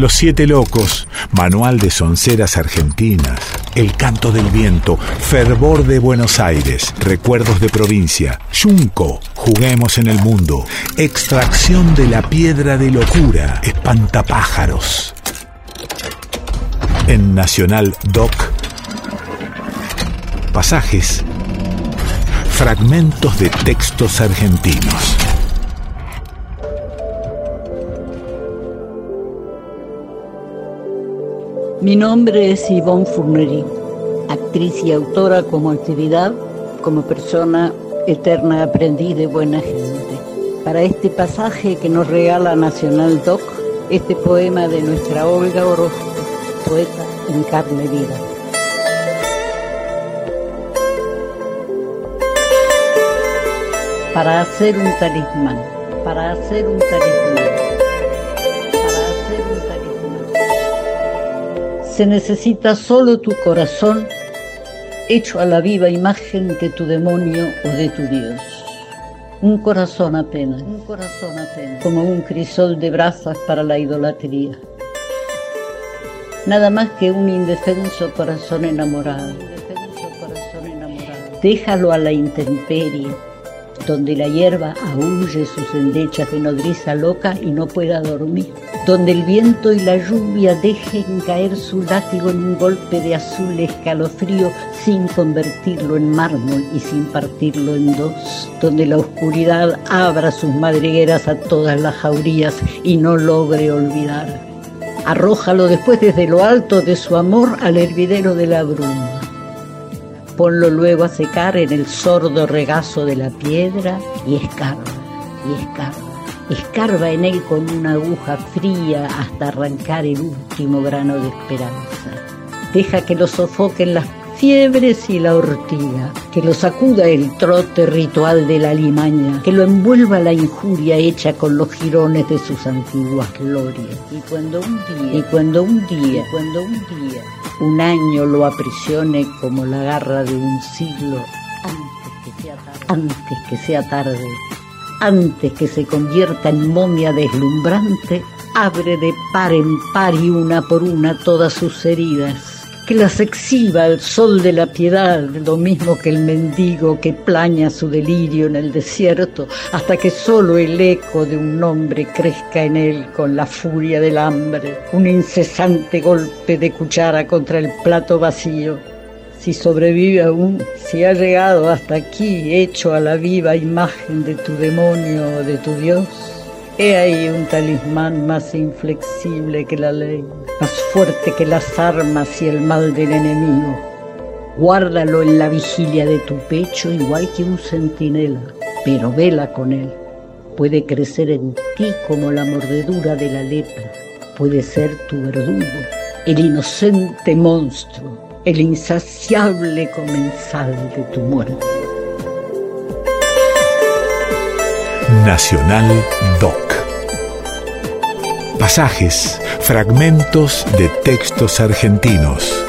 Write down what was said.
Los Siete Locos, Manual de Sonceras Argentinas, El Canto del Viento, Fervor de Buenos Aires, Recuerdos de Provincia, Yunco, Juguemos en el Mundo, Extracción de la Piedra de Locura, Espantapájaros. En Nacional Doc, pasajes, fragmentos de textos argentinos. Mi nombre es Yvonne Fournery, actriz y autora como actividad, como persona eterna aprendiz de buena gente. Para este pasaje que nos regala Nacional Doc, este poema de nuestra Olga Orozco, poeta en carne vida. Para hacer un talismán, para hacer un talismán, Se necesita solo tu corazón hecho a la viva imagen de tu demonio o de tu Dios. Un corazón apenas, un corazón apenas, como un crisol de brasas para la idolatría. Nada más que un indefenso corazón enamorado. Déjalo a la intemperie, donde la hierba aúlle sus endechas de nodriza loca y no pueda dormir, donde el viento y la lluvia dejen caer su látigo en un golpe de azul escalofrío sin convertirlo en mármol y sin partirlo en dos, donde la oscuridad abra sus madrigueras a todas las jaurías y no logre olvidar. Arrójalo después desde lo alto de su amor al hervidero de la bruma ponlo luego a secar en el sordo regazo de la piedra y escarba, y escarba. Escarba en él con una aguja fría hasta arrancar el último grano de esperanza. Deja que lo sofoquen las fiebres y la ortiga, que lo sacuda el trote ritual de la limaña, que lo envuelva la injuria hecha con los jirones de sus antiguas glorias. Y cuando un día, y cuando un día, y cuando un día, un año lo aprisione como la garra de un siglo, antes que sea tarde, antes que, sea tarde, antes que se convierta en momia deslumbrante, abre de par en par y una por una todas sus heridas que las exhiba el sol de la piedad, lo mismo que el mendigo que plaña su delirio en el desierto, hasta que solo el eco de un nombre crezca en él con la furia del hambre, un incesante golpe de cuchara contra el plato vacío. Si sobrevive aún, si ha llegado hasta aquí hecho a la viva imagen de tu demonio o de tu Dios, He ahí un talismán más inflexible que la ley, más fuerte que las armas y el mal del enemigo. Guárdalo en la vigilia de tu pecho igual que un centinela, pero vela con él. Puede crecer en ti como la mordedura de la lepra, puede ser tu verdugo, el inocente monstruo, el insaciable comensal de tu muerte. Nacional Doc pasajes, fragmentos de textos argentinos